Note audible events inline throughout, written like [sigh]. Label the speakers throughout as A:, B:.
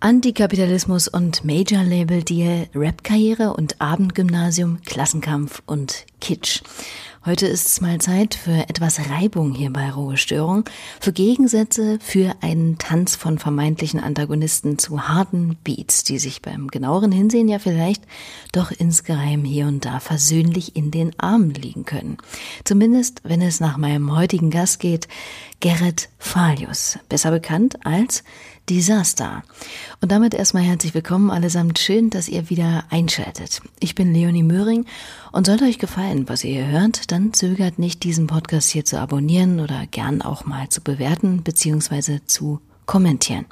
A: Antikapitalismus und Major-Label-Deal, Rap-Karriere und Abendgymnasium, Klassenkampf und Kitsch. Heute ist es mal Zeit für etwas Reibung hier bei Rohe Störung, für Gegensätze, für einen Tanz von vermeintlichen Antagonisten zu harten Beats, die sich beim genaueren Hinsehen ja vielleicht doch insgeheim hier und da versöhnlich in den Armen liegen können. Zumindest, wenn es nach meinem heutigen Gast geht, Gerrit Falius, besser bekannt als Disaster. Und damit erstmal herzlich willkommen allesamt. Schön, dass ihr wieder einschaltet. Ich bin Leonie Möhring und sollte euch gefallen, was ihr hier hört, dann zögert nicht, diesen Podcast hier zu abonnieren oder gern auch mal zu bewerten bzw. zu kommentieren.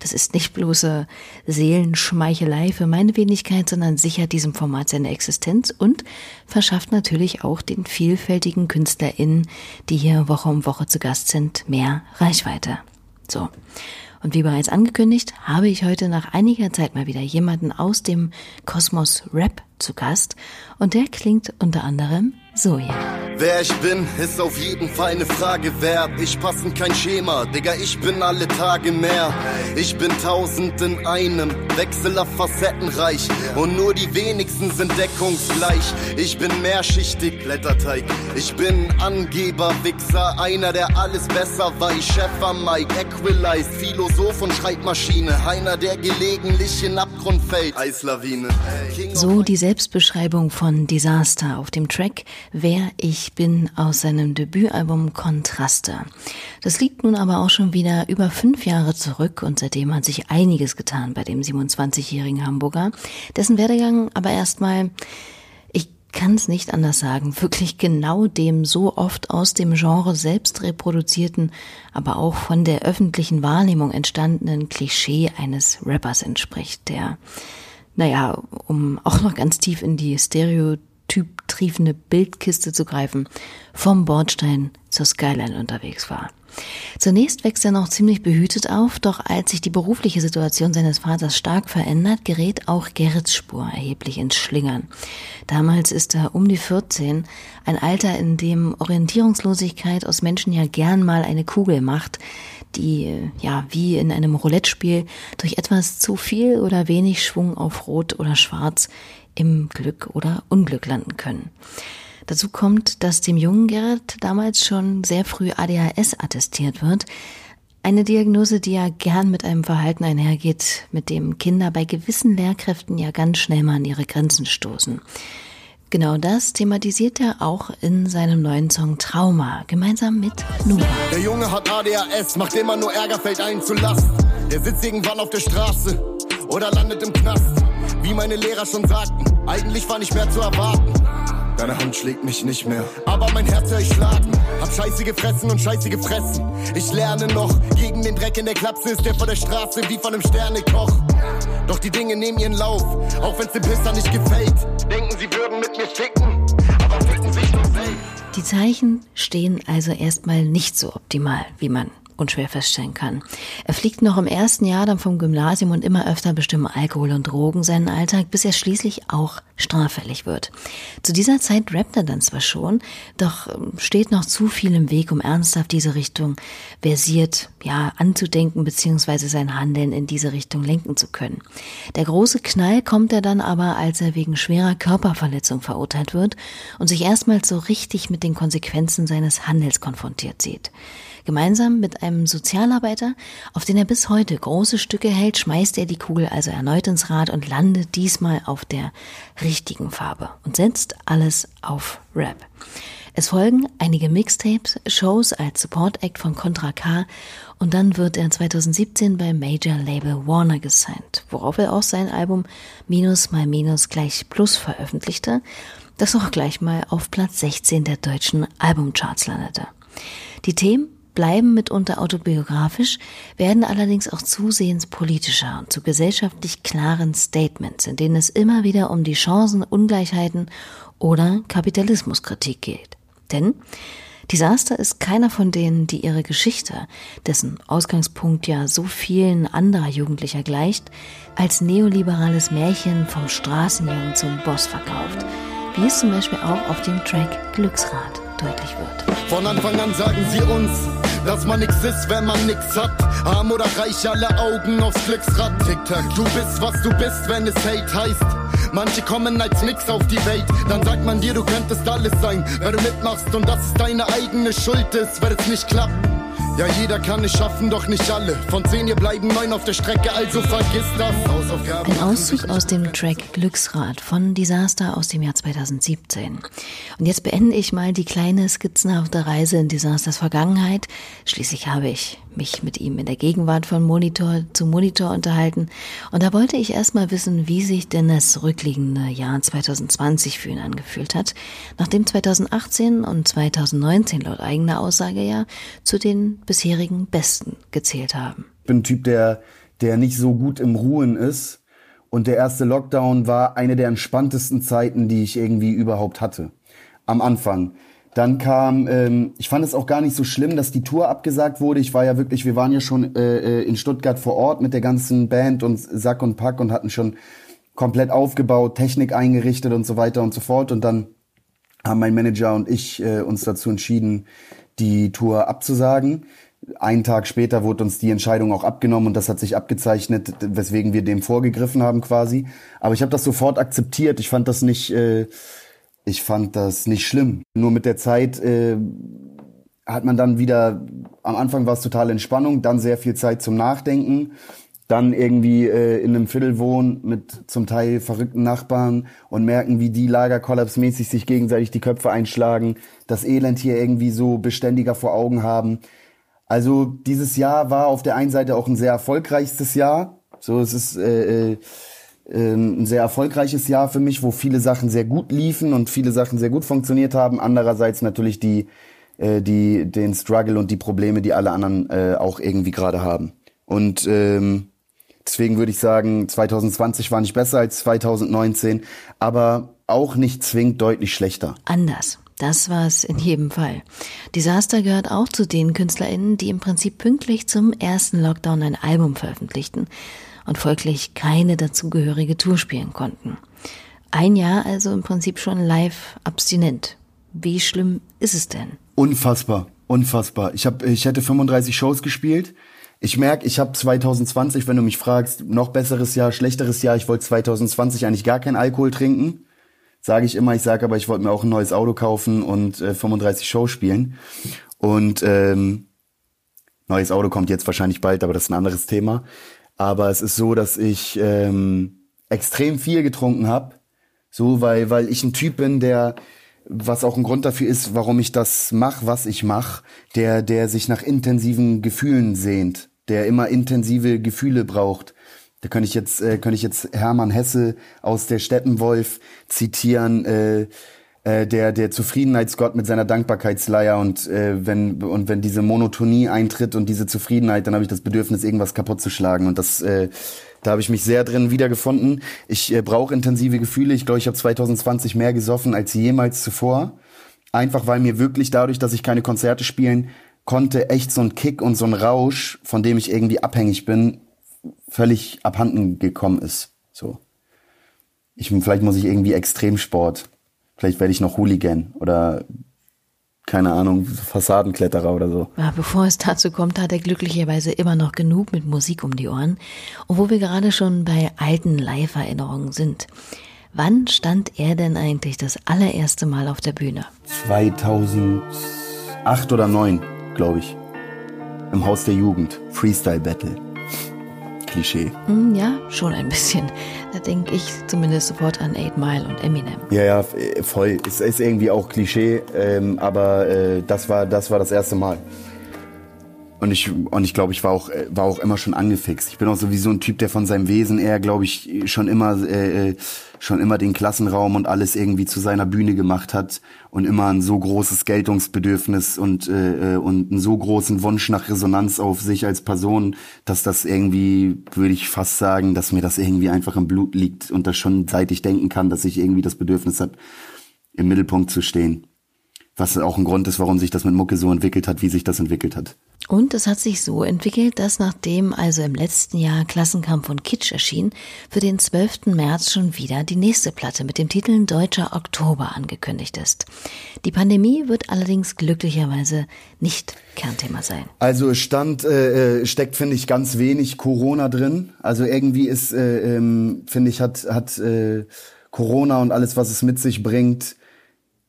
A: Das ist nicht bloße Seelenschmeichelei für meine Wenigkeit, sondern sichert diesem Format seine Existenz und verschafft natürlich auch den vielfältigen KünstlerInnen, die hier Woche um Woche zu Gast sind, mehr Reichweite. So. Und wie bereits angekündigt, habe ich heute nach einiger Zeit mal wieder jemanden aus dem Kosmos Rap zu Gast. Und der klingt unter anderem so hier.
B: Wer ich bin, ist auf jeden Fall eine Frage wert. Ich passe in kein Schema, Digga, ich bin alle Tage mehr. Ich bin tausend in einem, wechseler facettenreich. Und nur die wenigsten sind deckungsgleich. Ich bin mehrschichtig, Blätterteig. Ich bin Angeber, Wichser, einer, der alles besser weiß. Chef am Mike, Equalized, Philosoph und Schreibmaschine. Einer, der gelegentlich in Abgrund fällt. Eislawine.
A: So die Selbstbeschreibung von Disaster auf dem Track Wer ich bin aus seinem Debütalbum Kontraste. Das liegt nun aber auch schon wieder über fünf Jahre zurück und seitdem hat sich einiges getan bei dem 27-jährigen Hamburger, dessen Werdegang aber erstmal ich kann es nicht anders sagen, wirklich genau dem so oft aus dem Genre selbst reproduzierten, aber auch von der öffentlichen Wahrnehmung entstandenen Klischee eines Rappers entspricht, der, naja, um auch noch ganz tief in die Stereotypen typtriefende Bildkiste zu greifen, vom Bordstein zur Skyline unterwegs war. Zunächst wächst er noch ziemlich behütet auf, doch als sich die berufliche Situation seines Vaters stark verändert, gerät auch Gerrits Spur erheblich ins Schlingern. Damals ist er um die 14, ein Alter, in dem Orientierungslosigkeit aus Menschen ja gern mal eine Kugel macht, die ja wie in einem Roulette-Spiel durch etwas zu viel oder wenig Schwung auf Rot oder Schwarz im Glück oder Unglück landen können. Dazu kommt, dass dem jungen Gerrit damals schon sehr früh ADHS attestiert wird. Eine Diagnose, die ja gern mit einem Verhalten einhergeht, mit dem Kinder bei gewissen Lehrkräften ja ganz schnell mal an ihre Grenzen stoßen. Genau das thematisiert er auch in seinem neuen Song Trauma, gemeinsam mit Nura.
B: Der Junge hat ADHS, macht immer nur Ärger, fällt ein zu Last. Der sitzt irgendwann auf der Straße oder landet im Knast. Wie meine Lehrer schon sagten, eigentlich war nicht mehr zu erwarten. Deine Hand schlägt mich nicht mehr. Aber mein Herz hör ich schlagen. Hab Scheiße gefressen und Scheiße gefressen. Ich lerne noch. Gegen den Dreck in der Klapse ist der vor der Straße wie von einem Sternekoch. Doch die Dinge nehmen ihren Lauf. Auch wenn's dem Pisser nicht gefällt. Denken sie würden mit mir ficken. Aber ficken sich nur selbst.
A: Die Zeichen stehen also erstmal nicht so optimal, wie man unschwer feststellen kann. Er fliegt noch im ersten Jahr dann vom Gymnasium und immer öfter bestimmen Alkohol und Drogen seinen Alltag, bis er schließlich auch straffällig wird. Zu dieser Zeit rappt er dann zwar schon, doch ähm, steht noch zu viel im Weg, um ernsthaft diese Richtung versiert, ja, anzudenken bzw. sein Handeln in diese Richtung lenken zu können. Der große Knall kommt er dann aber, als er wegen schwerer Körperverletzung verurteilt wird und sich erstmals so richtig mit den Konsequenzen seines Handels konfrontiert sieht. Gemeinsam mit einem Sozialarbeiter, auf den er bis heute große Stücke hält, schmeißt er die Kugel also erneut ins Rad und landet diesmal auf der richtigen Farbe und setzt alles auf Rap. Es folgen einige Mixtapes, Shows als Support Act von Contra K und dann wird er 2017 beim Major Label Warner gesigned, worauf er auch sein Album Minus mal Minus gleich Plus veröffentlichte, das auch gleich mal auf Platz 16 der deutschen Albumcharts landete. Die Themen bleiben mitunter autobiografisch, werden allerdings auch zusehends politischer und zu gesellschaftlich klaren Statements, in denen es immer wieder um die Chancenungleichheiten oder Kapitalismuskritik geht. Denn Disaster ist keiner von denen, die ihre Geschichte, dessen Ausgangspunkt ja so vielen anderer Jugendlicher gleicht, als neoliberales Märchen vom Straßenjungen zum Boss verkauft, wie es zum Beispiel auch auf dem Track Glücksrad deutlich wird.
C: Von Anfang an sagen sie uns, dass man nix ist, wenn man nix hat. Arm oder reich, alle Augen aufs Glücksrad. Tic-Tac, du bist, was du bist, wenn es Hate heißt. Manche kommen als nix auf die Welt, dann sagt man dir, du könntest alles sein, wenn du mitmachst und dass es deine eigene Schuld ist, wenn es nicht klappt. Ja, jeder kann es schaffen, doch nicht alle. Von zehn hier bleiben neun auf der Strecke, also vergiss das.
A: Ein Auszug aus dem Track Glücksrad von Disaster aus dem Jahr 2017. Und jetzt beende ich mal die kleine skizzenhafte Reise in Disasters Vergangenheit. Schließlich habe ich mich mit ihm in der Gegenwart von Monitor zu Monitor unterhalten. Und da wollte ich erstmal wissen, wie sich denn das zurückliegende Jahr 2020 für ihn angefühlt hat, nachdem 2018 und 2019 laut eigener Aussage ja zu den bisherigen Besten gezählt haben.
B: Ich bin ein Typ, der, der nicht so gut im Ruhen ist. Und der erste Lockdown war eine der entspanntesten Zeiten, die ich irgendwie überhaupt hatte. Am Anfang. Dann kam, ähm, ich fand es auch gar nicht so schlimm, dass die Tour abgesagt wurde. Ich war ja wirklich, wir waren ja schon äh, äh, in Stuttgart vor Ort mit der ganzen Band und Sack und Pack und hatten schon komplett aufgebaut, Technik eingerichtet und so weiter und so fort. Und dann haben mein Manager und ich äh, uns dazu entschieden, die Tour abzusagen. Einen Tag später wurde uns die Entscheidung auch abgenommen und das hat sich abgezeichnet, weswegen wir dem vorgegriffen haben quasi. Aber ich habe das sofort akzeptiert. Ich fand das nicht, äh, ich fand das nicht schlimm. Nur mit der Zeit äh, hat man dann wieder, am Anfang war es totale Entspannung, dann sehr viel Zeit zum Nachdenken, dann irgendwie äh, in einem Viertel wohnen mit zum Teil verrückten Nachbarn und merken, wie die lagerkollapsmäßig sich gegenseitig die Köpfe einschlagen, das Elend hier irgendwie so beständiger vor Augen haben. Also dieses Jahr war auf der einen Seite auch ein sehr erfolgreiches Jahr. So, es ist äh, äh, ähm, ein sehr erfolgreiches Jahr für mich, wo viele Sachen sehr gut liefen und viele Sachen sehr gut funktioniert haben. Andererseits natürlich die, äh, die, den Struggle und die Probleme, die alle anderen äh, auch irgendwie gerade haben. Und ähm, deswegen würde ich sagen, 2020 war nicht besser als 2019, aber auch nicht zwingend deutlich schlechter.
A: Anders. Das war es in jedem Fall. Disaster gehört auch zu den KünstlerInnen, die im Prinzip pünktlich zum ersten Lockdown ein Album veröffentlichten und folglich keine dazugehörige Tour spielen konnten. Ein Jahr also im Prinzip schon live abstinent. Wie schlimm ist es denn?
B: Unfassbar, unfassbar. Ich habe, ich hätte 35 Shows gespielt. Ich merke, ich habe 2020, wenn du mich fragst, noch besseres Jahr, schlechteres Jahr. Ich wollte 2020 eigentlich gar keinen Alkohol trinken. Sage ich immer. Ich sage aber, ich wollte mir auch ein neues Auto kaufen und äh, 35 Shows spielen. Und ähm, neues Auto kommt jetzt wahrscheinlich bald, aber das ist ein anderes Thema. Aber es ist so, dass ich ähm, extrem viel getrunken habe. So, weil, weil ich ein Typ bin, der, was auch ein Grund dafür ist, warum ich das mache, was ich mache, der, der sich nach intensiven Gefühlen sehnt, der immer intensive Gefühle braucht. Da könnte ich jetzt, äh, könnte ich jetzt Hermann Hesse aus der Steppenwolf zitieren. Äh, äh, der der Zufriedenheitsgott mit seiner Dankbarkeitsleier und äh, wenn und wenn diese Monotonie eintritt und diese Zufriedenheit, dann habe ich das Bedürfnis irgendwas kaputt zu schlagen und das äh, da habe ich mich sehr drin wiedergefunden. Ich äh, brauche intensive Gefühle. Ich glaube, ich habe 2020 mehr gesoffen als jemals zuvor. Einfach weil mir wirklich dadurch, dass ich keine Konzerte spielen konnte, echt so ein Kick und so ein Rausch, von dem ich irgendwie abhängig bin, völlig abhanden gekommen ist. So. Ich, vielleicht muss ich irgendwie Extremsport Vielleicht werde ich noch Hooligan oder keine Ahnung, Fassadenkletterer oder so.
A: Ja, bevor es dazu kommt, hat er glücklicherweise immer noch genug mit Musik um die Ohren. Und wo wir gerade schon bei alten Live-Erinnerungen sind. Wann stand er denn eigentlich das allererste Mal auf der Bühne?
B: 2008 oder 2009, glaube ich. Im Haus der Jugend. Freestyle Battle. Klischee.
A: Hm, ja, schon ein bisschen. Da denke ich zumindest sofort an Eight Mile und Eminem.
B: Ja, ja, voll. Es ist irgendwie auch Klischee, ähm, aber äh, das war das war das erste Mal. Und ich und ich glaube, ich war auch war auch immer schon angefixt. Ich bin auch sowieso ein Typ, der von seinem Wesen eher, glaube ich, schon immer äh, äh schon immer den Klassenraum und alles irgendwie zu seiner Bühne gemacht hat und immer ein so großes Geltungsbedürfnis und äh, äh, und einen so großen Wunsch nach Resonanz auf sich als Person, dass das irgendwie, würde ich fast sagen, dass mir das irgendwie einfach im Blut liegt und das schon seit ich denken kann, dass ich irgendwie das Bedürfnis habe, im Mittelpunkt zu stehen. Was auch ein Grund ist, warum sich das mit Mucke so entwickelt hat, wie sich das entwickelt hat.
A: Und es hat sich so entwickelt, dass nachdem also im letzten Jahr Klassenkampf und Kitsch erschien, für den 12. März schon wieder die nächste Platte mit dem Titel Deutscher Oktober angekündigt ist. Die Pandemie wird allerdings glücklicherweise nicht Kernthema sein.
B: Also stand äh, äh steckt finde ich ganz wenig Corona drin. Also irgendwie ist äh, ähm, finde ich hat hat äh, Corona und alles was es mit sich bringt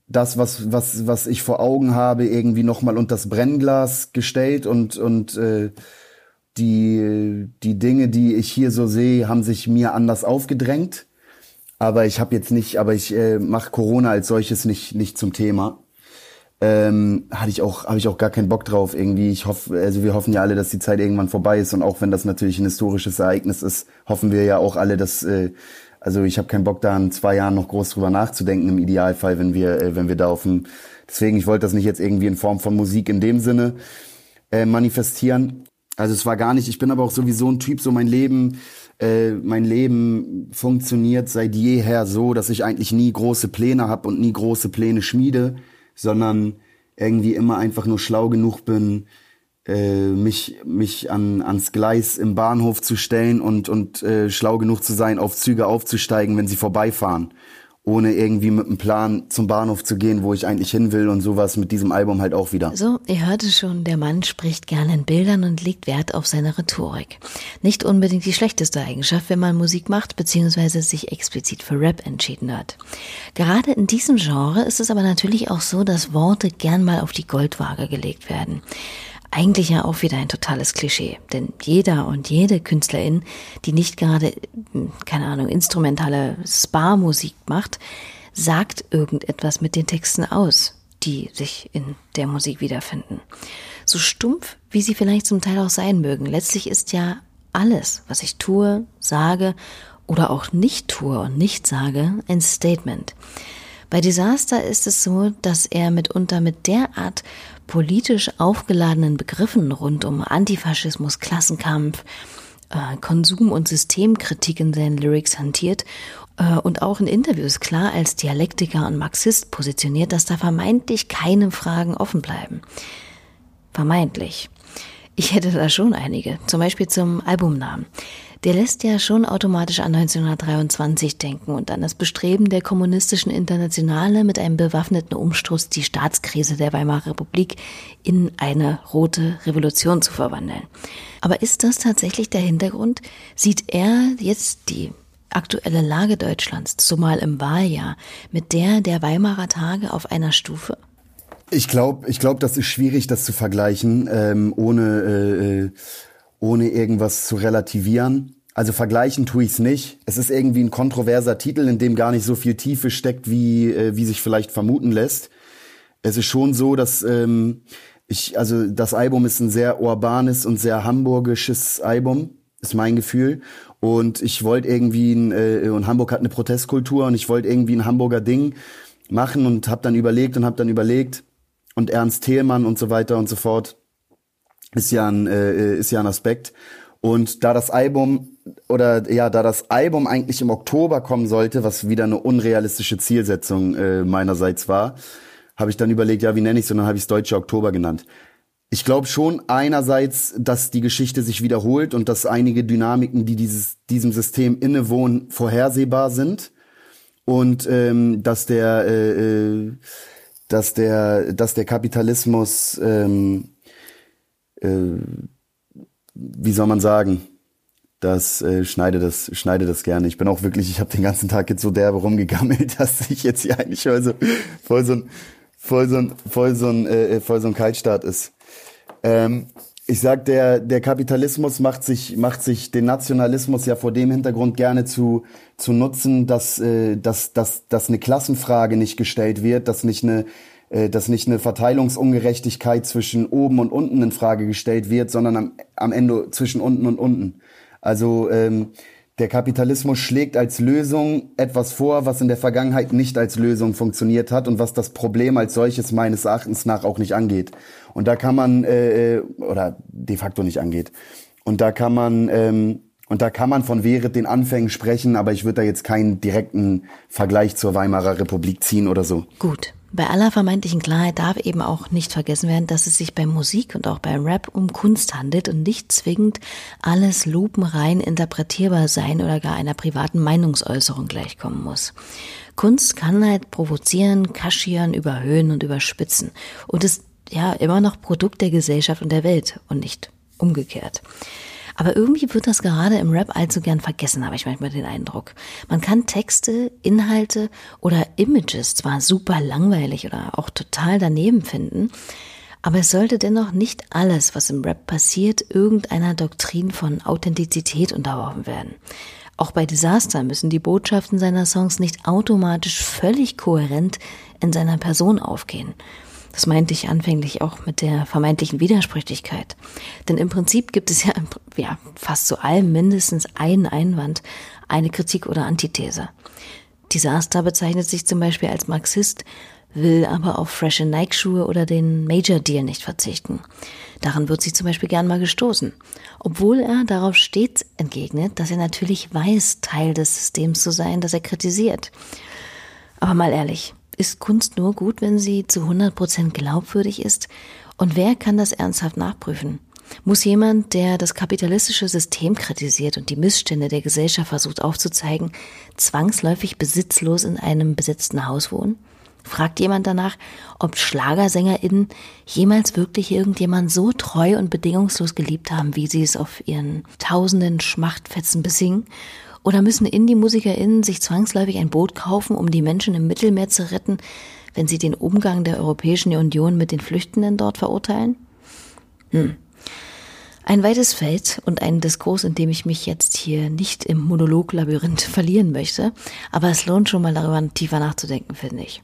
B: das, was, was, was ich vor Augen habe, irgendwie nochmal unter das Brennglas gestellt und, und äh, die, die Dinge, die ich hier so sehe, haben sich mir anders aufgedrängt. Aber ich habe jetzt nicht, aber ich äh, mache Corona als solches nicht, nicht zum Thema. Ähm, hatte ich auch, habe ich auch gar keinen Bock drauf irgendwie. Ich hoffe, also wir hoffen ja alle, dass die Zeit irgendwann vorbei ist und auch wenn das natürlich ein historisches Ereignis ist, hoffen wir ja auch alle, dass äh, also ich habe keinen Bock da in zwei Jahren noch groß drüber nachzudenken im Idealfall, wenn wir, äh, wenn wir da auf dem. Deswegen, ich wollte das nicht jetzt irgendwie in Form von Musik in dem Sinne äh, manifestieren. Also es war gar nicht. Ich bin aber auch sowieso ein Typ. So mein Leben, äh, mein Leben funktioniert seit jeher so, dass ich eigentlich nie große Pläne habe und nie große Pläne schmiede, sondern irgendwie immer einfach nur schlau genug bin, mich, mich an, ans Gleis im Bahnhof zu stellen und, und äh, schlau genug zu sein, auf Züge aufzusteigen, wenn sie vorbeifahren. Ohne irgendwie mit einem Plan zum Bahnhof zu gehen, wo ich eigentlich hin will und sowas mit diesem Album halt auch wieder.
A: So, ihr hörte schon, der Mann spricht gerne in Bildern und legt Wert auf seine Rhetorik. Nicht unbedingt die schlechteste Eigenschaft, wenn man Musik macht bzw. sich explizit für Rap entschieden hat. Gerade in diesem Genre ist es aber natürlich auch so, dass Worte gern mal auf die Goldwaage gelegt werden. Eigentlich ja auch wieder ein totales Klischee, denn jeder und jede Künstlerin, die nicht gerade, hm, keine Ahnung, instrumentale Spa-Musik macht, sagt irgendetwas mit den Texten aus, die sich in der Musik wiederfinden. So stumpf, wie sie vielleicht zum Teil auch sein mögen, letztlich ist ja alles, was ich tue, sage oder auch nicht tue und nicht sage, ein Statement. Bei Disaster ist es so, dass er mitunter mit derart politisch aufgeladenen Begriffen rund um Antifaschismus, Klassenkampf, äh, Konsum- und Systemkritik in seinen Lyrics hantiert äh, und auch in Interviews klar als Dialektiker und Marxist positioniert, dass da vermeintlich keine Fragen offen bleiben. Vermeintlich. Ich hätte da schon einige, zum Beispiel zum Albumnamen der lässt ja schon automatisch an 1923 denken und an das Bestreben der kommunistischen Internationale mit einem bewaffneten Umstoß die Staatskrise der Weimarer Republik in eine rote Revolution zu verwandeln. Aber ist das tatsächlich der Hintergrund? Sieht er jetzt die aktuelle Lage Deutschlands, zumal im Wahljahr, mit der der Weimarer Tage auf einer Stufe?
B: Ich glaube, ich glaube, das ist schwierig, das zu vergleichen, ähm, ohne äh, äh ohne irgendwas zu relativieren. Also vergleichen tue ich es nicht. Es ist irgendwie ein kontroverser Titel, in dem gar nicht so viel Tiefe steckt, wie, äh, wie sich vielleicht vermuten lässt. Es ist schon so, dass ähm, ich, also das Album ist ein sehr urbanes und sehr hamburgisches Album, ist mein Gefühl. Und ich wollte irgendwie, ein, äh, und Hamburg hat eine Protestkultur und ich wollte irgendwie ein Hamburger Ding machen und habe dann überlegt und habe dann überlegt und Ernst Thielmann und so weiter und so fort ist ja ein, äh, ist ja ein Aspekt. Und da das Album oder ja, da das Album eigentlich im Oktober kommen sollte, was wieder eine unrealistische Zielsetzung äh, meinerseits war, habe ich dann überlegt, ja, wie nenne ich es? Und dann habe ich es Deutsche Oktober genannt. Ich glaube schon einerseits, dass die Geschichte sich wiederholt und dass einige Dynamiken, die dieses, diesem System innewohnen, vorhersehbar sind und ähm, dass der, äh, äh dass der, dass der Kapitalismus ähm, äh, wie soll man sagen, das äh, schneide das schneide das gerne. Ich bin auch wirklich, ich habe den ganzen Tag jetzt so derbe rumgegammelt, [laughs] dass ich jetzt hier eigentlich voll so voll so ein voll so ein voll so ein äh, voll so ein Kaltstart ist. Ähm, ich sag, der der Kapitalismus macht sich macht sich den Nationalismus ja vor dem Hintergrund gerne zu zu nutzen, dass äh, dass dass dass eine Klassenfrage nicht gestellt wird, dass nicht eine äh, dass nicht eine Verteilungsungerechtigkeit zwischen oben und unten in Frage gestellt wird, sondern am, am Ende zwischen unten und unten. Also ähm, der Kapitalismus schlägt als Lösung etwas vor, was in der Vergangenheit nicht als Lösung funktioniert hat und was das Problem als solches meines Erachtens nach auch nicht angeht. Und da kann man, äh, äh oder de facto nicht angeht. Und da kann man, ähm, Und da kann man von während den Anfängen sprechen, aber ich würde da jetzt keinen direkten Vergleich zur Weimarer Republik ziehen oder so.
A: Gut. Bei aller vermeintlichen Klarheit darf eben auch nicht vergessen werden, dass es sich bei Musik und auch beim Rap um Kunst handelt und nicht zwingend alles lupenrein interpretierbar sein oder gar einer privaten Meinungsäußerung gleichkommen muss. Kunst kann halt provozieren, kaschieren, überhöhen und überspitzen und ist ja immer noch Produkt der Gesellschaft und der Welt und nicht umgekehrt. Aber irgendwie wird das gerade im Rap allzu gern vergessen, habe ich manchmal den Eindruck. Man kann Texte, Inhalte oder Images zwar super langweilig oder auch total daneben finden, aber es sollte dennoch nicht alles, was im Rap passiert, irgendeiner Doktrin von Authentizität unterworfen werden. Auch bei Disaster müssen die Botschaften seiner Songs nicht automatisch völlig kohärent in seiner Person aufgehen. Das meinte ich anfänglich auch mit der vermeintlichen Widersprüchlichkeit. Denn im Prinzip gibt es ja, ja fast zu allem mindestens einen Einwand, eine Kritik oder Antithese. Disaster bezeichnet sich zum Beispiel als Marxist, will aber auf frische Nike-Schuhe oder den Major-Deal nicht verzichten. Daran wird sich zum Beispiel gern mal gestoßen. Obwohl er darauf stets entgegnet, dass er natürlich weiß, Teil des Systems zu sein, das er kritisiert. Aber mal ehrlich, ist Kunst nur gut, wenn sie zu 100 Prozent glaubwürdig ist? Und wer kann das ernsthaft nachprüfen? Muss jemand, der das kapitalistische System kritisiert und die Missstände der Gesellschaft versucht aufzuzeigen, zwangsläufig besitzlos in einem besetzten Haus wohnen? Fragt jemand danach, ob Schlagersänger*innen jemals wirklich irgendjemand so treu und bedingungslos geliebt haben, wie sie es auf ihren tausenden Schmachtfetzen besingen? Oder müssen Indie-MusikerInnen sich zwangsläufig ein Boot kaufen, um die Menschen im Mittelmeer zu retten, wenn sie den Umgang der Europäischen Union mit den Flüchtenden dort verurteilen? Hm. Ein weites Feld und ein Diskurs, in dem ich mich jetzt hier nicht im Monologlabyrinth [laughs] verlieren möchte, aber es lohnt schon mal darüber tiefer nachzudenken, finde ich.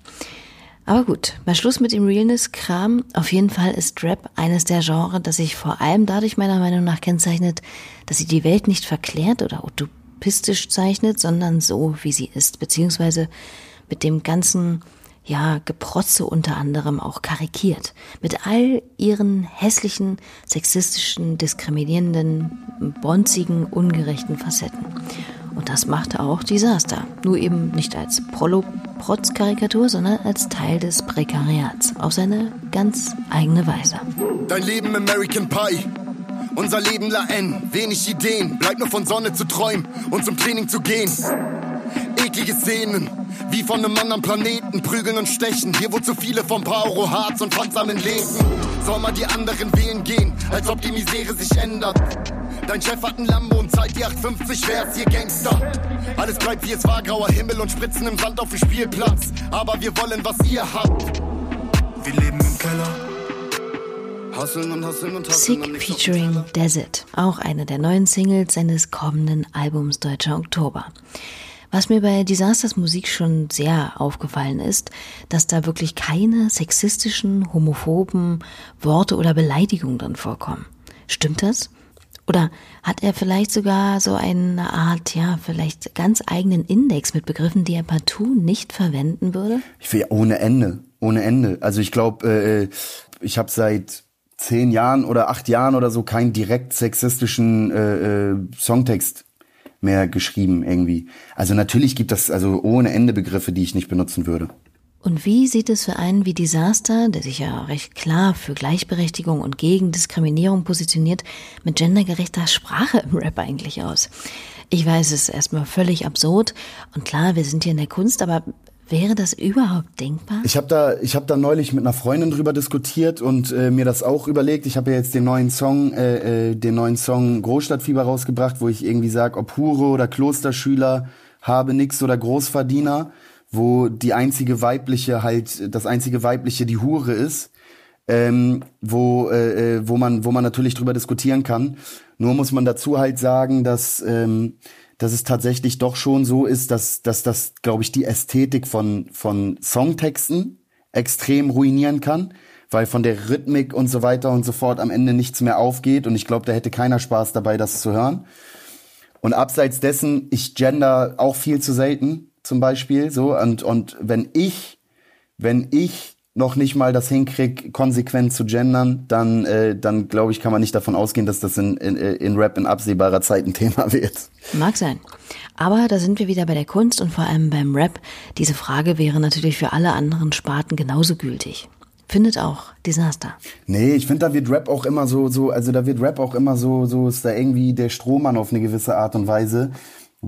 A: Aber gut, mal Schluss mit dem Realness-Kram. Auf jeden Fall ist Rap eines der Genres, das sich vor allem dadurch meiner Meinung nach kennzeichnet, dass sie die Welt nicht verklärt oder utopistisch zeichnet, sondern so, wie sie ist, beziehungsweise mit dem ganzen ja, Geprotze unter anderem auch karikiert. Mit all ihren hässlichen, sexistischen, diskriminierenden, bonzigen, ungerechten Facetten. Und das machte auch Disaster. Nur eben nicht als Prolo-Protz-Karikatur, sondern als Teil des Prekariats. Auf seine ganz eigene Weise.
C: Dein Leben American Pie. Unser Leben La N. Wenig Ideen. Bleibt nur von Sonne zu träumen und zum Training zu gehen. Eklige Szenen wie von einem anderen Planeten prügeln und stechen. Hier wo zu viele vom Pauro Harz und Panzermen leben. Soll mal die anderen wählen gehen, als ob die Misere sich ändert. Dein Chef hat ein Lambo und zahlt die 850, wär's hier Gangster. Alles bleibt wie es war, grauer Himmel und Spritzen im Sand auf dem Spielplatz. Aber wir wollen, was ihr habt. Wir leben im Keller.
A: Sick featuring Desert, auch eine der neuen Singles seines kommenden Albums Deutscher Oktober. Was mir bei Disasters Musik schon sehr aufgefallen ist, dass da wirklich keine sexistischen, homophoben Worte oder Beleidigungen drin vorkommen. Stimmt das? Oder hat er vielleicht sogar so eine Art, ja, vielleicht ganz eigenen Index mit Begriffen, die er partout nicht verwenden würde?
B: Ich will ohne Ende, ohne Ende. Also ich glaube, äh, ich habe seit zehn Jahren oder acht Jahren oder so keinen direkt sexistischen äh, äh, Songtext mehr geschrieben irgendwie. Also natürlich gibt es also ohne Ende Begriffe, die ich nicht benutzen würde.
A: Und wie sieht es für einen wie Disaster, der sich ja recht klar für Gleichberechtigung und gegen Diskriminierung positioniert, mit gendergerechter Sprache im Rap eigentlich aus? Ich weiß, es ist erstmal völlig absurd und klar, wir sind hier in der Kunst, aber Wäre das überhaupt denkbar?
B: Ich habe da, ich habe da neulich mit einer Freundin drüber diskutiert und äh, mir das auch überlegt. Ich habe ja jetzt den neuen Song, äh, äh, den neuen Song Großstadtfieber rausgebracht, wo ich irgendwie sag, ob Hure oder Klosterschüler, habe nix oder Großverdiener, wo die einzige weibliche halt, das einzige weibliche die Hure ist, ähm, wo äh, äh wo man, wo man natürlich drüber diskutieren kann. Nur muss man dazu halt sagen, dass ähm, dass es tatsächlich doch schon so ist, dass, dass das, glaube ich, die Ästhetik von, von Songtexten extrem ruinieren kann, weil von der Rhythmik und so weiter und so fort am Ende nichts mehr aufgeht und ich glaube, da hätte keiner Spaß dabei, das zu hören. Und abseits dessen, ich gender auch viel zu selten, zum Beispiel, so, und, und wenn ich, wenn ich noch nicht mal das hinkrieg, konsequent zu gendern, dann, äh, dann glaube ich, kann man nicht davon ausgehen, dass das in, in, in Rap in absehbarer Zeit ein Thema [laughs] wird.
A: Mag sein. Aber da sind wir wieder bei der Kunst und vor allem beim Rap. Diese Frage wäre natürlich für alle anderen Sparten genauso gültig. Findet auch Desaster.
B: Nee, ich finde, da wird Rap auch immer so, so, also da wird Rap auch immer so, so ist da irgendwie der Strohmann auf eine gewisse Art und Weise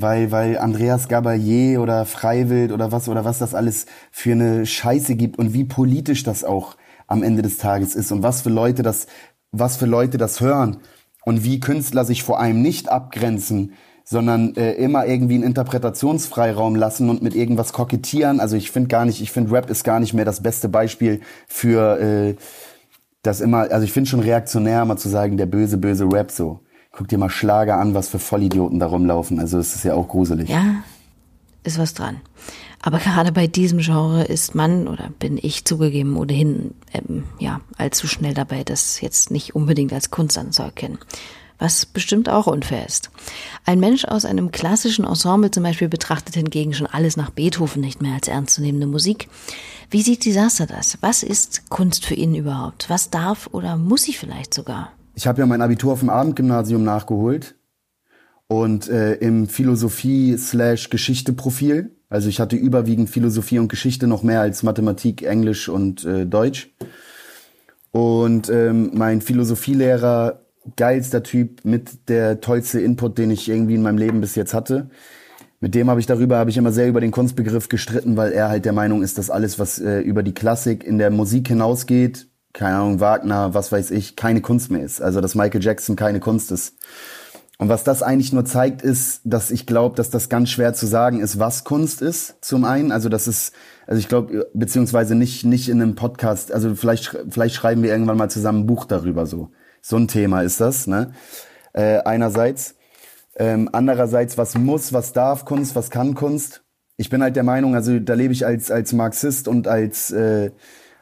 B: weil, weil Andreas Gabalier oder Freiwild oder was oder was das alles für eine Scheiße gibt und wie politisch das auch am Ende des Tages ist und was für Leute das, was für Leute das hören und wie Künstler sich vor allem nicht abgrenzen, sondern äh, immer irgendwie einen Interpretationsfreiraum lassen und mit irgendwas kokettieren. Also ich finde gar nicht, ich finde Rap ist gar nicht mehr das beste Beispiel für äh, das immer, also ich finde schon reaktionär mal zu sagen, der böse, böse Rap so. Guck dir mal Schlager an, was für Vollidioten da rumlaufen. Also es ist ja auch gruselig.
A: Ja, ist was dran. Aber gerade bei diesem Genre ist man oder bin ich zugegeben ohnehin ähm, ja allzu schnell dabei, das jetzt nicht unbedingt als Kunst anzuerkennen. Was bestimmt auch unfair ist. Ein Mensch aus einem klassischen Ensemble zum Beispiel betrachtet hingegen schon alles nach Beethoven nicht mehr als ernstzunehmende Musik. Wie sieht Disaster das? Was ist Kunst für ihn überhaupt? Was darf oder muss sie vielleicht sogar?
B: Ich habe ja mein Abitur auf dem Abendgymnasium nachgeholt und äh, im Philosophie-Geschichte-Profil. Also ich hatte überwiegend Philosophie und Geschichte noch mehr als Mathematik, Englisch und äh, Deutsch. Und ähm, mein Philosophielehrer, geilster Typ mit der tollste Input, den ich irgendwie in meinem Leben bis jetzt hatte. Mit dem habe ich darüber, habe ich immer sehr über den Kunstbegriff gestritten, weil er halt der Meinung ist, dass alles, was äh, über die Klassik in der Musik hinausgeht, keine Ahnung, Wagner, was weiß ich, keine Kunst mehr ist. Also dass Michael Jackson keine Kunst ist. Und was das eigentlich nur zeigt, ist, dass ich glaube, dass das ganz schwer zu sagen ist, was Kunst ist. Zum einen, also das ist, also ich glaube, beziehungsweise nicht nicht in einem Podcast. Also vielleicht vielleicht schreiben wir irgendwann mal zusammen ein Buch darüber. So so ein Thema ist das. Ne? Äh, einerseits, ähm, andererseits, was muss, was darf Kunst, was kann Kunst. Ich bin halt der Meinung, also da lebe ich als als Marxist und als äh,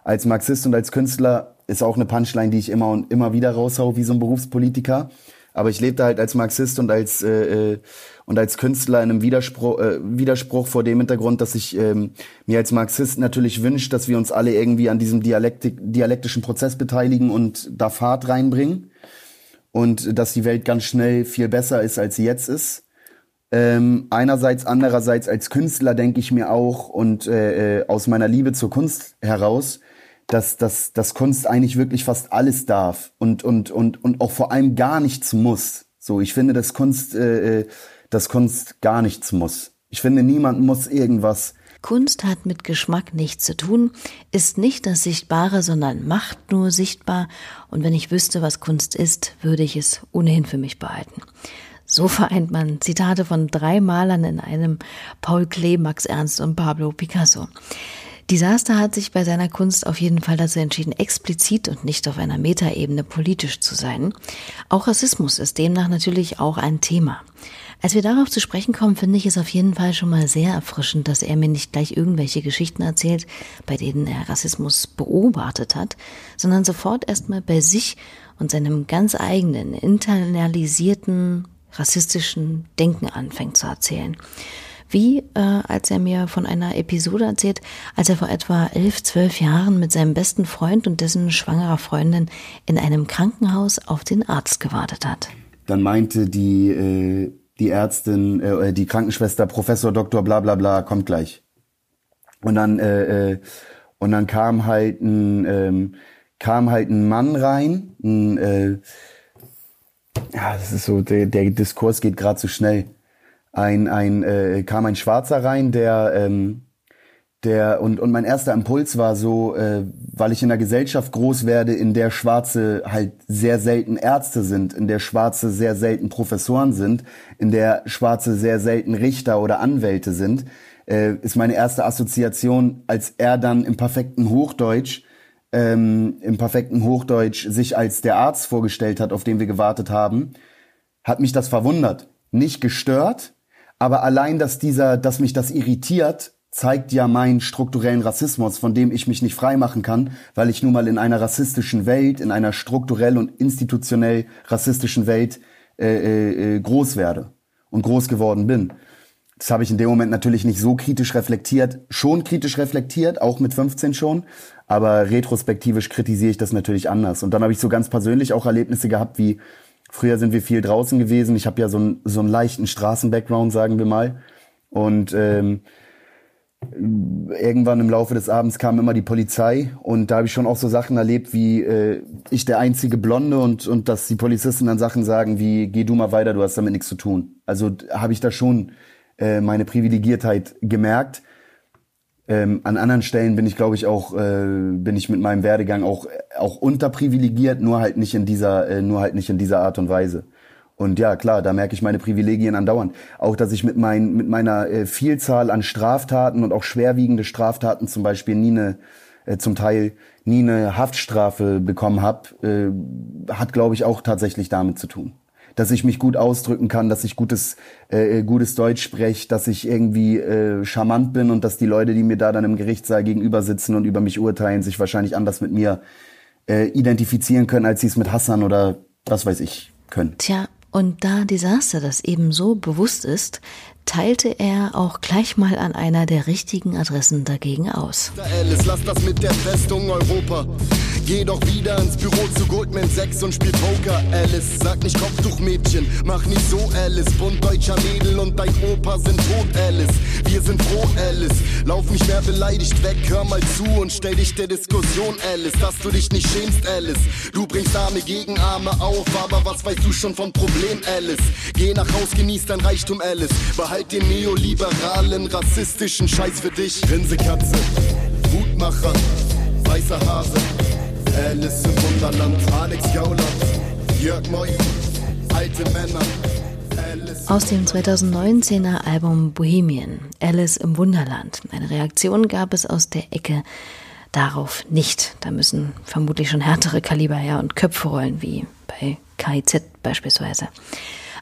B: als Marxist und als Künstler ist auch eine Punchline, die ich immer und immer wieder raushau, wie so ein Berufspolitiker. Aber ich lebte halt als Marxist und als äh, äh, und als Künstler in einem Widerspruch, äh, Widerspruch vor dem Hintergrund, dass ich ähm, mir als Marxist natürlich wünsche, dass wir uns alle irgendwie an diesem Dialektik, dialektischen Prozess beteiligen und da Fahrt reinbringen und dass die Welt ganz schnell viel besser ist, als sie jetzt ist. Ähm, einerseits, andererseits als Künstler denke ich mir auch und äh, äh aus meiner Liebe zur Kunst heraus, dass, dass, dass Kunst eigentlich wirklich fast alles darf und, und, und, und auch vor allem gar nichts muss. So, ich finde, dass Kunst, äh, äh, dass Kunst gar nichts muss. Ich finde, niemand muss irgendwas.
A: Kunst hat mit Geschmack nichts zu tun, ist nicht das Sichtbare, sondern macht nur sichtbar. Und wenn ich wüsste, was Kunst ist, würde ich es ohnehin für mich behalten. So [laughs] vereint man Zitate von drei Malern in einem Paul Klee, Max Ernst und Pablo Picasso. Disaster hat sich bei seiner Kunst auf jeden Fall dazu entschieden, explizit und nicht auf einer Metaebene politisch zu sein. Auch Rassismus ist demnach natürlich auch ein Thema. Als wir darauf zu sprechen kommen, finde ich es auf jeden Fall schon mal sehr erfrischend, dass er mir nicht gleich irgendwelche Geschichten erzählt, bei denen er Rassismus beobachtet hat, sondern sofort erstmal bei sich und seinem ganz eigenen, internalisierten, rassistischen Denken anfängt zu erzählen wie äh, als er mir von einer Episode erzählt, als er vor etwa elf, zwölf Jahren mit seinem besten Freund und dessen schwangerer Freundin in einem Krankenhaus auf den Arzt gewartet hat.
B: Dann meinte die, äh, die Ärztin, äh, die Krankenschwester, Professor Doktor, bla bla bla, kommt gleich. Und dann, äh, äh, und dann kam halt ein, ähm, kam halt ein Mann rein, ein, äh, ja, das ist so, der, der Diskurs geht gerade zu so schnell ein, ein äh, kam ein Schwarzer rein, der ähm, der und und mein erster Impuls war so, äh, weil ich in einer Gesellschaft groß werde, in der Schwarze halt sehr selten Ärzte sind, in der Schwarze sehr selten Professoren sind, in der Schwarze sehr selten Richter oder Anwälte sind, äh, ist meine erste Assoziation, als er dann im perfekten Hochdeutsch ähm, im perfekten Hochdeutsch sich als der Arzt vorgestellt hat, auf den wir gewartet haben, hat mich das verwundert. Nicht gestört, aber allein, dass dieser, dass mich das irritiert, zeigt ja meinen strukturellen Rassismus, von dem ich mich nicht freimachen kann, weil ich nun mal in einer rassistischen Welt, in einer strukturell und institutionell rassistischen Welt äh, äh, äh groß werde und groß geworden bin. Das habe ich in dem Moment natürlich nicht so kritisch reflektiert. Schon kritisch reflektiert, auch mit 15 schon. Aber retrospektivisch kritisiere ich das natürlich anders. Und dann habe ich so ganz persönlich auch Erlebnisse gehabt, wie früher sind wir viel draußen gewesen. Ich habe ja so, ein, so einen leichten Straßenbackground, sagen wir mal. Und ähm, irgendwann im Laufe des Abends kam immer die Polizei und da habe ich schon auch so Sachen erlebt, wie äh, ich der einzige Blonde und und dass die Polizisten dann Sachen sagen wie geh du mal weiter, du hast damit nichts zu tun. Also habe ich da schon äh, meine Privilegiertheit gemerkt. Ähm, an anderen Stellen bin ich, glaube ich, auch äh, bin ich mit meinem Werdegang auch auch unterprivilegiert, nur halt nicht in dieser äh, nur halt nicht in dieser Art und Weise. Und ja, klar, da merke ich meine Privilegien andauernd. Auch, dass ich mit, mein, mit meiner äh, Vielzahl an Straftaten und auch schwerwiegende Straftaten zum Beispiel nie eine, äh, zum Teil nie eine Haftstrafe bekommen habe, äh, hat, glaube ich, auch tatsächlich damit zu tun. Dass ich mich gut ausdrücken kann, dass ich gutes, äh, gutes Deutsch spreche, dass ich irgendwie äh, charmant bin und dass die Leute, die mir da dann im Gerichtssaal gegenüber sitzen und über mich urteilen, sich wahrscheinlich anders mit mir äh, identifizieren können, als sie es mit Hassan oder was weiß ich können.
A: Tja, und da Desaster das eben so bewusst ist, teilte er auch gleich mal an einer der richtigen Adressen dagegen aus.
C: Alice, lass das mit der Festung Europa. Geh doch wieder ins Büro zu Goldman Sachs und spiel Poker, Alice. Sag nicht Kopftuchmädchen, mach nicht so, Alice. Bund deutscher Mädel und dein Opa sind tot, Alice. Wir sind froh, Alice. Lauf nicht mehr beleidigt weg, hör mal zu und stell dich der Diskussion, Alice. Dass du dich nicht schämst, Alice. Du bringst Arme gegen Arme auf, aber was weißt du schon von Problem, Alice? Geh nach Haus, genieß dein Reichtum, Alice. Behalt den neoliberalen, rassistischen Scheiß für dich. Grinsekatze, Wutmacher, weißer Hase. Alice im Wunderland, Alex Gauland, Jörg Moy, alte Männer.
A: Aus dem 2019er Album Bohemian, Alice im Wunderland. Eine Reaktion gab es aus der Ecke darauf nicht. Da müssen vermutlich schon härtere Kaliber her und Köpfe rollen, wie bei KIZ beispielsweise.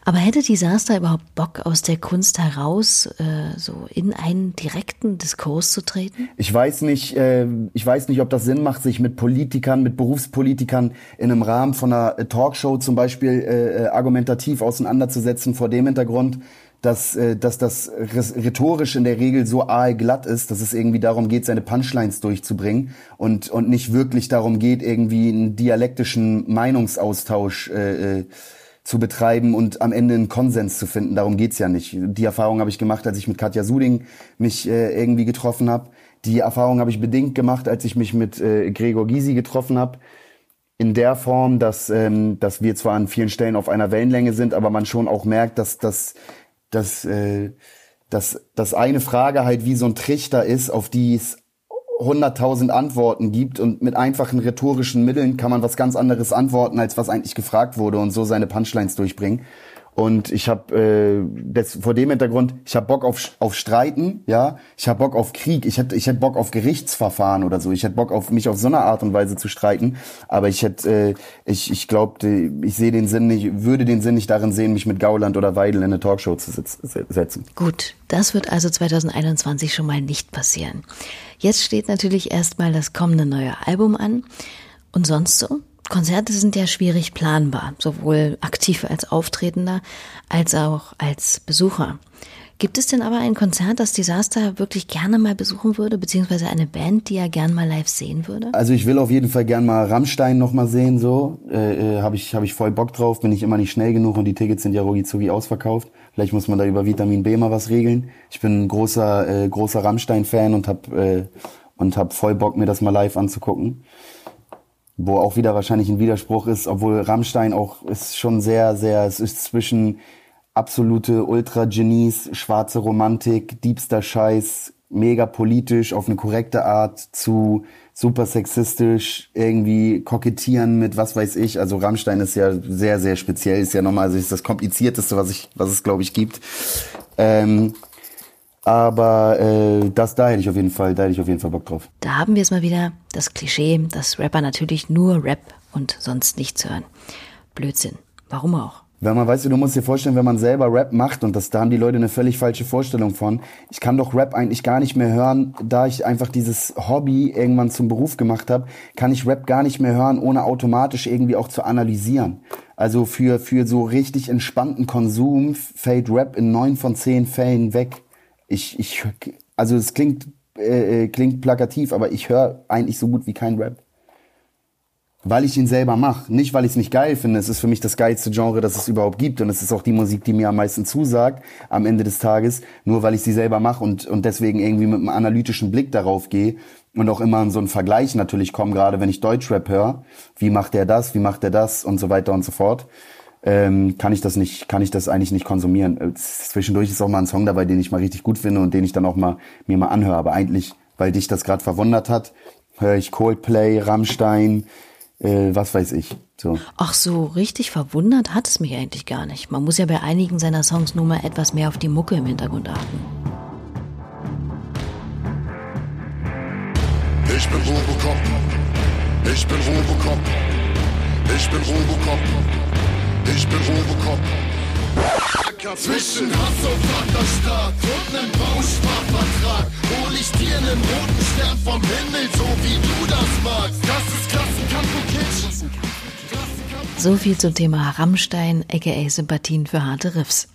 A: Aber hätte Disaster überhaupt Bock, aus der Kunst heraus äh, so in einen direkten Diskurs zu treten?
B: Ich weiß nicht, äh, ich weiß nicht, ob das Sinn macht, sich mit Politikern, mit Berufspolitikern in einem Rahmen von einer äh, Talkshow zum Beispiel äh, äh, argumentativ auseinanderzusetzen vor dem Hintergrund, dass, äh, dass das rhetorisch in der Regel so aalglatt ist, dass es irgendwie darum geht, seine Punchlines durchzubringen und, und nicht wirklich darum geht, irgendwie einen dialektischen Meinungsaustausch äh, äh zu betreiben und am Ende einen Konsens zu finden. Darum geht's ja nicht. Die Erfahrung habe ich gemacht, als ich mit Katja Suding mich äh, irgendwie getroffen habe. Die Erfahrung habe ich bedingt gemacht, als ich mich mit äh, Gregor Gysi getroffen habe. In der Form, dass, ähm, dass wir zwar an vielen Stellen auf einer Wellenlänge sind, aber man schon auch merkt, dass, dass, dass, äh, dass, dass eine Frage halt wie so ein Trichter ist, auf die es hunderttausend Antworten gibt und mit einfachen rhetorischen Mitteln kann man was ganz anderes antworten, als was eigentlich gefragt wurde und so seine Punchlines durchbringen. Und ich habe äh, vor dem Hintergrund, ich habe Bock auf, auf Streiten, ja, ich habe Bock auf Krieg, ich hätte ich hätte Bock auf Gerichtsverfahren oder so, ich hätte Bock auf mich auf so eine Art und Weise zu streiten, aber ich hätte äh, ich ich glaube, ich sehe den Sinn nicht, würde den Sinn nicht darin sehen, mich mit Gauland oder Weidel in eine Talkshow zu setzen.
A: Gut, das wird also 2021 schon mal nicht passieren. Jetzt steht natürlich erstmal das kommende neue Album an und sonst so Konzerte sind ja schwierig planbar, sowohl aktiv als Auftretender als auch als Besucher. Gibt es denn aber ein Konzert, das Disaster wirklich gerne mal besuchen würde, beziehungsweise eine Band, die er gern mal live sehen würde?
B: Also ich will auf jeden Fall gern mal Rammstein noch mal sehen, so äh, äh habe ich habe ich voll Bock drauf. Bin ich immer nicht schnell genug und die Tickets sind ja rucki ausverkauft. Vielleicht muss man da über Vitamin B mal was regeln. Ich bin ein großer äh, großer Rammstein-Fan und habe äh, und hab voll Bock mir das mal live anzugucken wo auch wieder wahrscheinlich ein Widerspruch ist, obwohl Rammstein auch ist schon sehr, sehr, es ist zwischen absolute Ultra-Genies, schwarze Romantik, diebster Scheiß, mega politisch auf eine korrekte Art zu super sexistisch irgendwie kokettieren mit was weiß ich. Also Rammstein ist ja sehr, sehr speziell, ist ja nochmal, also ist das komplizierteste, was ich, was es glaube ich gibt. Ähm, aber äh, das, da hätte ich auf jeden Fall, da hätte ich auf jeden Fall Bock drauf.
A: Da haben wir es mal wieder, das Klischee, dass Rapper natürlich nur Rap und sonst nichts hören. Blödsinn. Warum auch?
B: Wenn man, weißt du, du musst dir vorstellen, wenn man selber Rap macht und das, da haben die Leute eine völlig falsche Vorstellung von. Ich kann doch Rap eigentlich gar nicht mehr hören, da ich einfach dieses Hobby irgendwann zum Beruf gemacht habe, kann ich Rap gar nicht mehr hören, ohne automatisch irgendwie auch zu analysieren. Also für, für so richtig entspannten Konsum fällt Rap in neun von zehn Fällen weg. ich, ich, also es klingt, äh, äh klingt plakativ, aber ich höre eigentlich so gut wie kein Rap weil ich ihn selber mache. Nicht, weil ich es nicht geil finde. Es ist für mich das geilste Genre, das es überhaupt gibt. Und es ist auch die Musik, die mir am meisten zusagt am Ende des Tages. Nur weil ich sie selber mache und, und deswegen irgendwie mit einem analytischen Blick darauf gehe und auch immer in so einen Vergleich natürlich komme, gerade wenn ich Deutschrap höre. Wie macht der das? Wie macht der das? Und so weiter und so fort. Ähm, kann ich das nicht, kann ich das eigentlich nicht konsumieren. Äh, zwischendurch ist auch mal ein Song dabei, den ich mal richtig gut finde und den ich dann auch mal mir mal anhöre. Aber eigentlich, weil dich das gerade verwundert hat, höre ich Coldplay, Rammstein, äh, was weiß ich. So.
A: Ach so, richtig verwundert hat es mich eigentlich gar nicht. Man muss ja bei einigen seiner Songs nur mal etwas mehr auf die Mucke im Hintergrund achten.
D: Ich bin Robocop. Ich bin Robocop. Ich bin Robocop. Ich bin Robocop. Zwischen Hass und Vaterstaat und nem Bausparvertrag hol ich dir nen roten Stern vom Himmel, so wie du das magst. Das ist Klassenkampf und.
A: So viel zum Thema Rammstein, aka Sympathien für harte Riffs.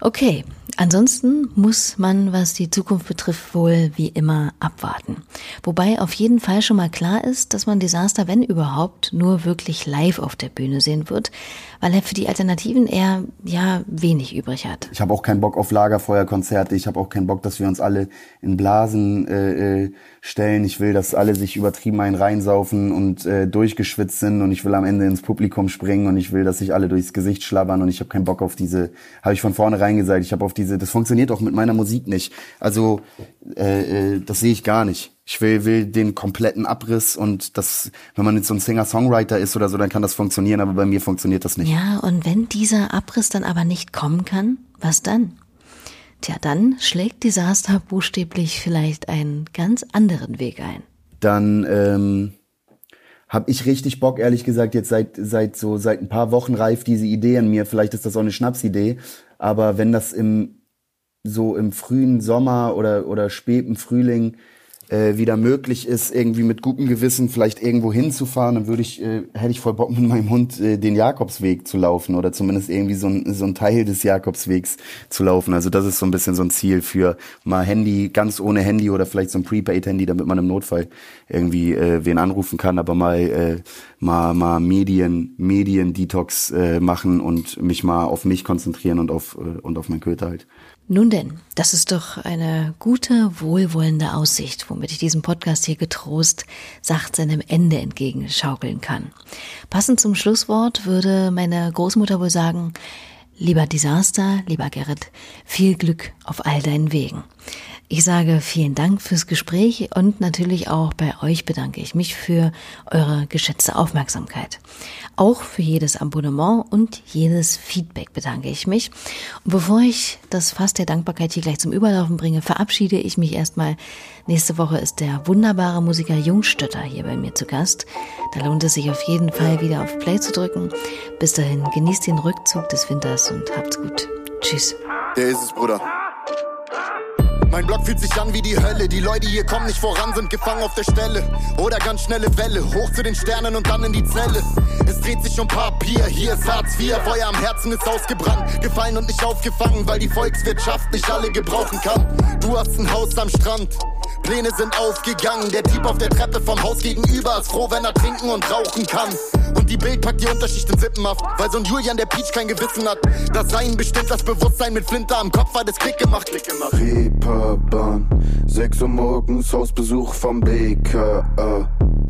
A: Okay, ansonsten muss man, was die Zukunft betrifft, wohl wie immer abwarten. Wobei auf jeden Fall schon mal klar ist, dass man Desaster, wenn überhaupt, nur wirklich live auf der Bühne sehen wird, weil er für die Alternativen eher ja wenig übrig hat.
B: Ich habe auch keinen Bock auf Lagerfeuerkonzerte. Ich habe auch keinen Bock, dass wir uns alle in Blasen äh, äh, stellen. Ich will, dass alle sich übertrieben einen reinsaufen und äh, durchgeschwitzt sind und ich will am Ende ins Publikum springen und ich will, dass sich alle durchs Gesicht schlabbern und ich habe keinen Bock auf diese. Habe ich von vornherein gesagt. Ich habe auf diese. Das funktioniert auch mit meiner Musik nicht. Also äh, äh, das sehe ich gar nicht. Ich will, will den kompletten Abriss und das, wenn man jetzt so ein Singer-Songwriter ist oder so, dann kann das funktionieren, aber bei mir funktioniert das nicht.
A: Ja, und wenn dieser Abriss dann aber nicht kommen kann, was dann? Tja, dann schlägt Desaster buchstäblich vielleicht einen ganz anderen Weg ein.
B: Dann ähm, habe ich richtig Bock, ehrlich gesagt, jetzt seit seit so seit ein paar Wochen reift diese Idee in mir. Vielleicht ist das auch eine Schnapsidee, aber wenn das im so im frühen Sommer oder oder späten Frühling äh, wieder möglich ist, irgendwie mit gutem Gewissen vielleicht irgendwo hinzufahren, dann würde ich, äh, hätte ich voll Bock mit meinem Hund äh, den Jakobsweg zu laufen oder zumindest irgendwie so ein, so ein Teil des Jakobswegs zu laufen. Also das ist so ein bisschen so ein Ziel für mal Handy, ganz ohne Handy oder vielleicht so ein Prepaid-Handy, damit man im Notfall irgendwie äh, wen anrufen kann, aber mal äh, mal mal Medien Medien Detox äh, machen und mich mal auf mich konzentrieren und auf äh, und auf mein Köter halt.
A: Nun denn, das ist doch eine gute, wohlwollende Aussicht, womit ich diesen Podcast hier getrost sacht seinem Ende entgegenschaukeln kann. Passend zum Schlusswort würde meine Großmutter wohl sagen, lieber Desaster, lieber Gerrit, viel Glück auf all deinen Wegen. Ich sage vielen Dank fürs Gespräch und natürlich auch bei euch bedanke ich mich für eure geschätzte Aufmerksamkeit. Auch für jedes Abonnement und jedes Feedback bedanke ich mich. Und bevor ich das Fass der Dankbarkeit hier gleich zum Überlaufen bringe, verabschiede ich mich erstmal. Nächste Woche ist der wunderbare Musiker Jungstötter hier bei mir zu Gast. Da lohnt es sich auf jeden Fall wieder auf Play zu drücken. Bis dahin genießt den Rückzug des Winters und habt's gut. Tschüss.
C: Der ist es, Bruder. Mein Block fühlt sich an wie die Hölle. Die Leute hier kommen nicht voran, sind gefangen auf der Stelle. Oder ganz schnelle Welle, hoch zu den Sternen und dann in die Zelle. Es dreht sich um Papier, hier ist Hartz IV. Feuer am Herzen ist ausgebrannt, gefallen und nicht aufgefangen, weil die Volkswirtschaft nicht alle gebrauchen kann. Du hast ein Haus am Strand. Pläne sind aufgegangen. Der Typ auf der Treppe vom Haus gegenüber ist froh, wenn er trinken und rauchen kann. Und die Bild packt die Unterschicht in Sippenhaft, weil so ein Julian der Peach kein Gewissen hat. Das Sein bestimmt das Bewusstsein mit Flinte am Kopf hat es Klick gemacht. Klick gemacht.
D: Reeperbahn, 6 Uhr morgens Hausbesuch vom BKA.